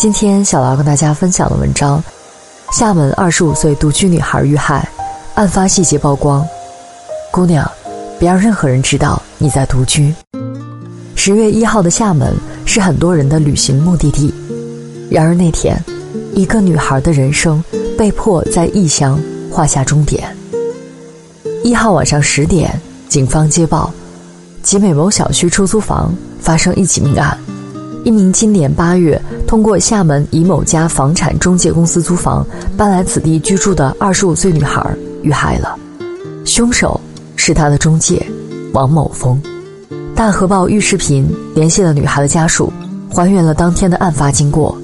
今天小劳跟大家分享的文章：厦门二十五岁独居女孩遇害，案发细节曝光。姑娘，别让任何人知道你在独居。十月一号的厦门是很多人的旅行目的地，然而那天，一个女孩的人生被迫在异乡画下终点。一号晚上十点，警方接报，集美某小区出租房发生一起命案。一名今年八月通过厦门以某家房产中介公司租房搬来此地居住的二十五岁女孩遇害了，凶手是她的中介王某峰。大河报预视频联系了女孩的家属，还原了当天的案发经过。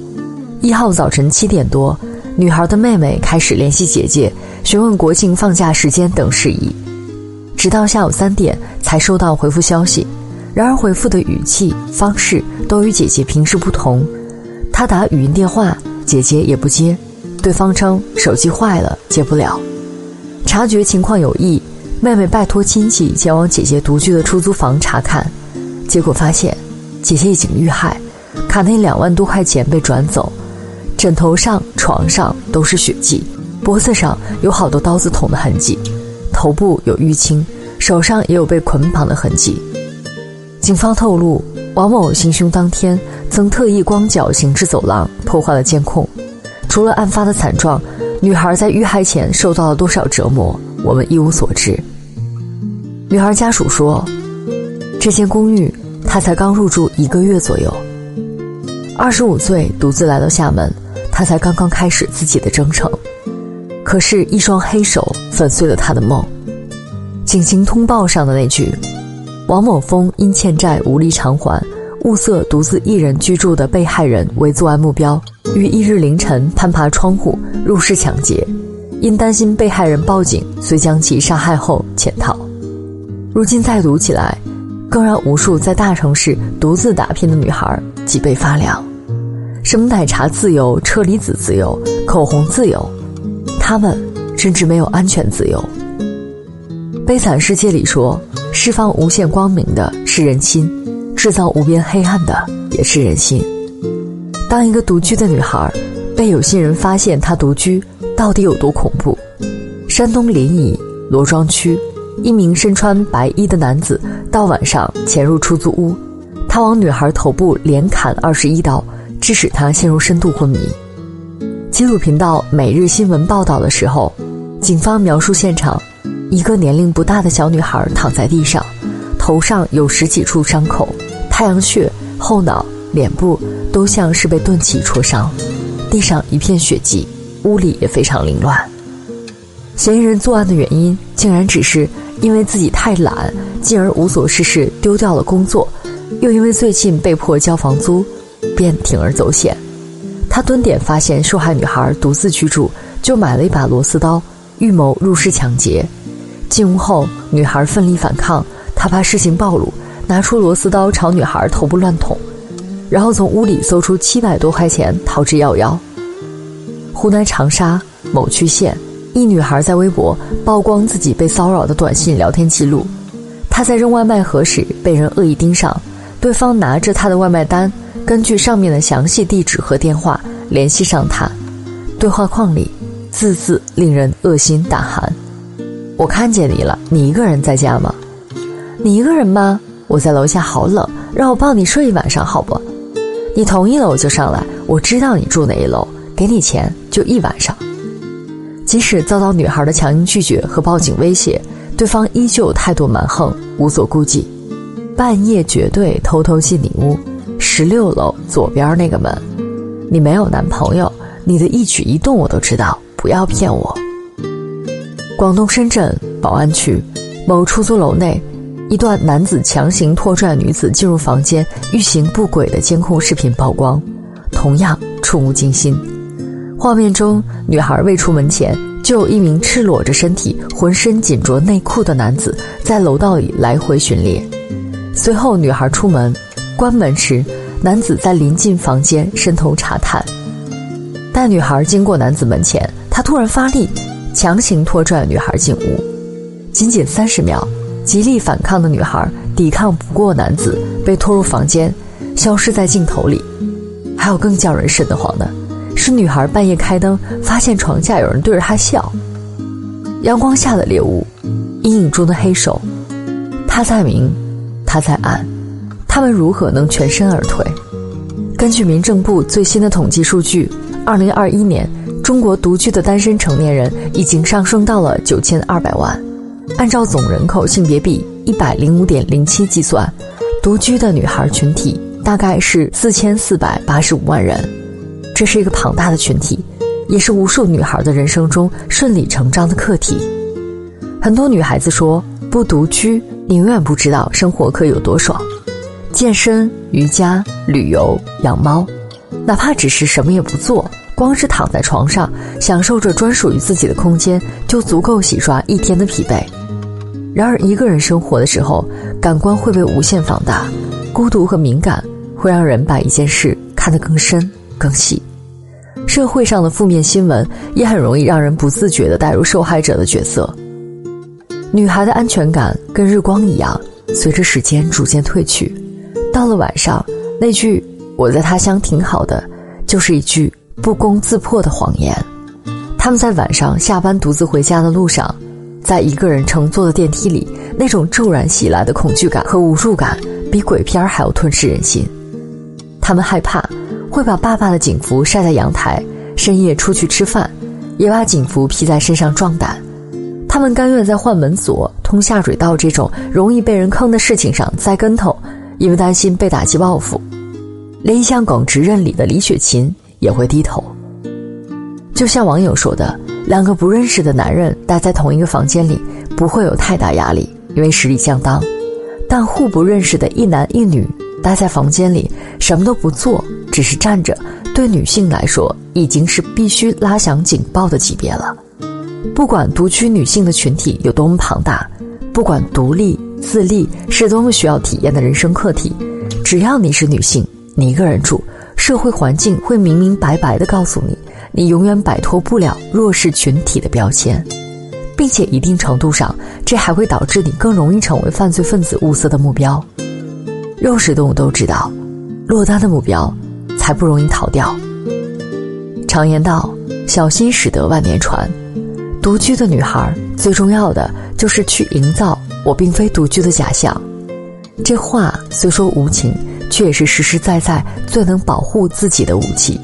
一号早晨七点多，女孩的妹妹开始联系姐姐，询问国庆放假时间等事宜，直到下午三点才收到回复消息。然而回复的语气方式都与姐姐平时不同，他打语音电话，姐姐也不接，对方称手机坏了接不了。察觉情况有异，妹妹拜托亲戚前往姐姐独居的出租房查看，结果发现姐姐已经遇害，卡内两万多块钱被转走，枕头上、床上都是血迹，脖子上有好多刀子捅的痕迹，头部有淤青，手上也有被捆绑的痕迹。警方透露，王某行凶当天曾特意光脚行至走廊，破坏了监控。除了案发的惨状，女孩在遇害前受到了多少折磨，我们一无所知。女孩家属说，这间公寓她才刚入住一个月左右，二十五岁独自来到厦门，她才刚刚开始自己的征程。可是，一双黑手粉碎了她的梦。警情通报上的那句。王某峰因欠债无力偿还，物色独自一人居住的被害人为作案目标，于一日凌晨攀爬窗户入室抢劫，因担心被害人报警，遂将其杀害后潜逃。如今再读起来，更让无数在大城市独自打拼的女孩脊背发凉。什么奶茶自由、车厘子自由、口红自由，他们甚至没有安全自由。悲惨世界里说。释放无限光明的是人心，制造无边黑暗的也是人心。当一个独居的女孩被有心人发现她独居，到底有多恐怖？山东临沂罗庄区，一名身穿白衣的男子到晚上潜入出租屋，他往女孩头部连砍二十一刀，致使她陷入深度昏迷。纪录频道《每日新闻》报道的时候，警方描述现场。一个年龄不大的小女孩躺在地上，头上有十几处伤口，太阳穴、后脑、脸部都像是被钝器戳伤，地上一片血迹，屋里也非常凌乱。嫌疑人作案的原因竟然只是因为自己太懒，进而无所事事，丢掉了工作，又因为最近被迫交房租，便铤而走险。他蹲点发现受害女孩独自居住，就买了一把螺丝刀，预谋入室抢劫。进屋后，女孩奋力反抗，他怕事情暴露，拿出螺丝刀朝女孩头部乱捅，然后从屋里搜出七百多块钱逃之夭夭。湖南长沙某区县一女孩在微博曝光自己被骚扰的短信聊天记录，她在扔外卖盒时被人恶意盯上，对方拿着她的外卖单，根据上面的详细地址和电话联系上她，对话框里字字令人恶心胆寒。我看见你了，你一个人在家吗？你一个人吗？我在楼下，好冷，让我抱你睡一晚上好不？你同意了我就上来。我知道你住哪一楼，给你钱就一晚上。即使遭到女孩的强硬拒绝和报警威胁，对方依旧态度蛮横，无所顾忌。半夜绝对偷偷进你屋，十六楼左边那个门。你没有男朋友，你的一举一动我都知道，不要骗我。广东深圳宝安区某出租楼内，一段男子强行拖拽女子进入房间、欲行不轨的监控视频曝光，同样触目惊心。画面中，女孩未出门前，就有一名赤裸着身体、浑身紧着内裤的男子在楼道里来回巡猎。随后，女孩出门，关门时，男子在临近房间伸头查探。待女孩经过男子门前，他突然发力，强行拖拽女孩进屋。仅仅三十秒。极力反抗的女孩抵抗不过男子，被拖入房间，消失在镜头里。还有更叫人瘆得慌的，是女孩半夜开灯，发现床下有人对着她笑。阳光下的猎物，阴影中的黑手，他在明，他在暗，他们如何能全身而退？根据民政部最新的统计数据，二零二一年中国独居的单身成年人已经上升到了九千二百万。按照总人口性别比一百零五点零七计算，独居的女孩群体大概是四千四百八十五万人，这是一个庞大的群体，也是无数女孩的人生中顺理成章的课题。很多女孩子说，不独居，你永远不知道生活可有多爽。健身、瑜伽、旅游、养猫，哪怕只是什么也不做。光是躺在床上，享受着专属于自己的空间，就足够洗刷一天的疲惫。然而，一个人生活的时候，感官会被无限放大，孤独和敏感会让人把一件事看得更深、更细。社会上的负面新闻也很容易让人不自觉地带入受害者的角色。女孩的安全感跟日光一样，随着时间逐渐褪去。到了晚上，那句“我在他乡挺好的”，就是一句。不攻自破的谎言。他们在晚上下班独自回家的路上，在一个人乘坐的电梯里，那种骤然袭来的恐惧感和无助感，比鬼片还要吞噬人心。他们害怕会把爸爸的警服晒在阳台，深夜出去吃饭，也把警服披在身上壮胆。他们甘愿在换门锁、通下水道这种容易被人坑的事情上栽跟头，因为担心被打击报复。连一向耿直认理的李雪琴。也会低头。就像网友说的，两个不认识的男人待在同一个房间里，不会有太大压力，因为实力相当；但互不认识的一男一女待在房间里，什么都不做，只是站着，对女性来说已经是必须拉响警报的级别了。不管独居女性的群体有多么庞大，不管独立自立是多么需要体验的人生课题，只要你是女性，你一个人住。社会环境会明明白白的告诉你，你永远摆脱不了弱势群体的标签，并且一定程度上，这还会导致你更容易成为犯罪分子物色的目标。肉食动物都知道，落单的目标才不容易逃掉。常言道：“小心驶得万年船。”独居的女孩最重要的就是去营造我并非独居的假象。这话虽说无情。却也是实实在在最能保护自己的武器。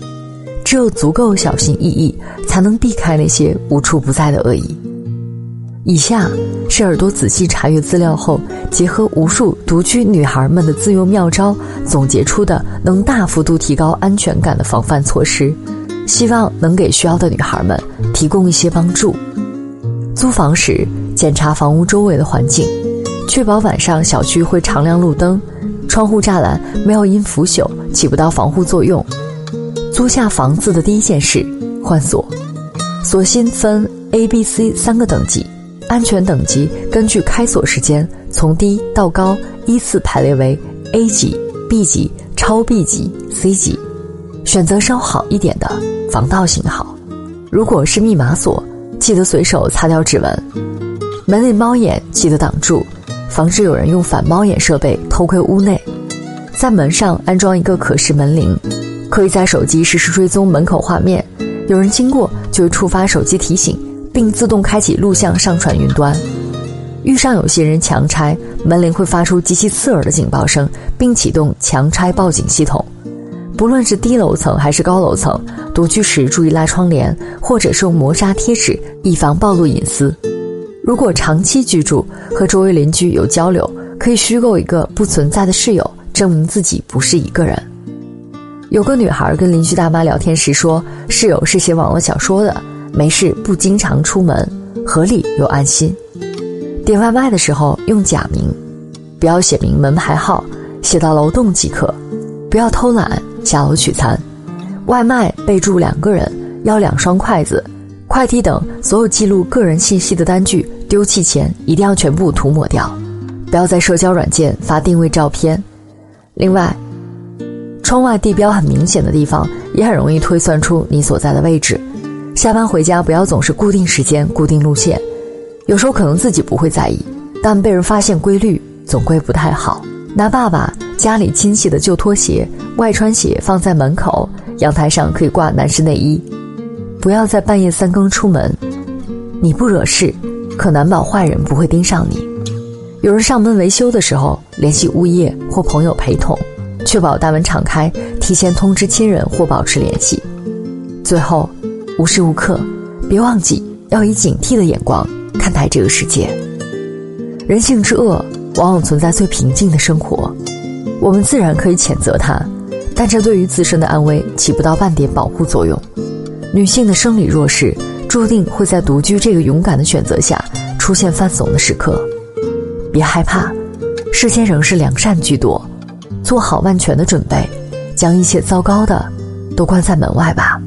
只有足够小心翼翼，才能避开那些无处不在的恶意。以下是耳朵仔细查阅资料后，结合无数独居女孩们的自用妙招，总结出的能大幅度提高安全感的防范措施，希望能给需要的女孩们提供一些帮助。租房时检查房屋周围的环境，确保晚上小区会常亮路灯。窗户栅栏没有因腐朽起不到防护作用。租下房子的第一件事，换锁。锁芯分 A、B、C 三个等级，安全等级根据开锁时间从低到高依次排列为 A 级、B 级、超 B 级、C 级。选择稍好一点的，防盗型号。如果是密码锁，记得随手擦掉指纹。门内猫眼记得挡住。防止有人用反猫眼设备偷窥屋内，在门上安装一个可视门铃，可以在手机实时追踪门口画面，有人经过就会触发手机提醒，并自动开启录像上传云端。遇上有些人强拆，门铃会发出极其刺耳的警报声，并启动强拆报警系统。不论是低楼层还是高楼层，独居时注意拉窗帘，或者是用磨砂贴纸，以防暴露隐私。如果长期居住和周围邻居有交流，可以虚构一个不存在的室友，证明自己不是一个人。有个女孩跟邻居大妈聊天时说，室友是写网络小说的，没事不经常出门，合理又安心。点外卖的时候用假名，不要写明门牌号，写到楼栋即可。不要偷懒下楼取餐，外卖备注两个人，要两双筷子，快递等所有记录个人信息的单据丢弃前一定要全部涂抹掉。不要在社交软件发定位照片。另外，窗外地标很明显的地方也很容易推算出你所在的位置。下班回家不要总是固定时间、固定路线，有时候可能自己不会在意，但被人发现规律总归不太好。拿爸爸。家里亲戚的旧拖鞋、外穿鞋放在门口，阳台上可以挂男士内衣。不要在半夜三更出门，你不惹事，可难保坏人不会盯上你。有人上门维修的时候，联系物业或朋友陪同，确保大门敞开，提前通知亲人或保持联系。最后，无时无刻别忘记要以警惕的眼光看待这个世界。人性之恶，往往存在最平静的生活。我们自然可以谴责他，但这对于自身的安危起不到半点保护作用。女性的生理弱势，注定会在独居这个勇敢的选择下出现犯怂的时刻。别害怕，世间仍是良善居多，做好万全的准备，将一切糟糕的都关在门外吧。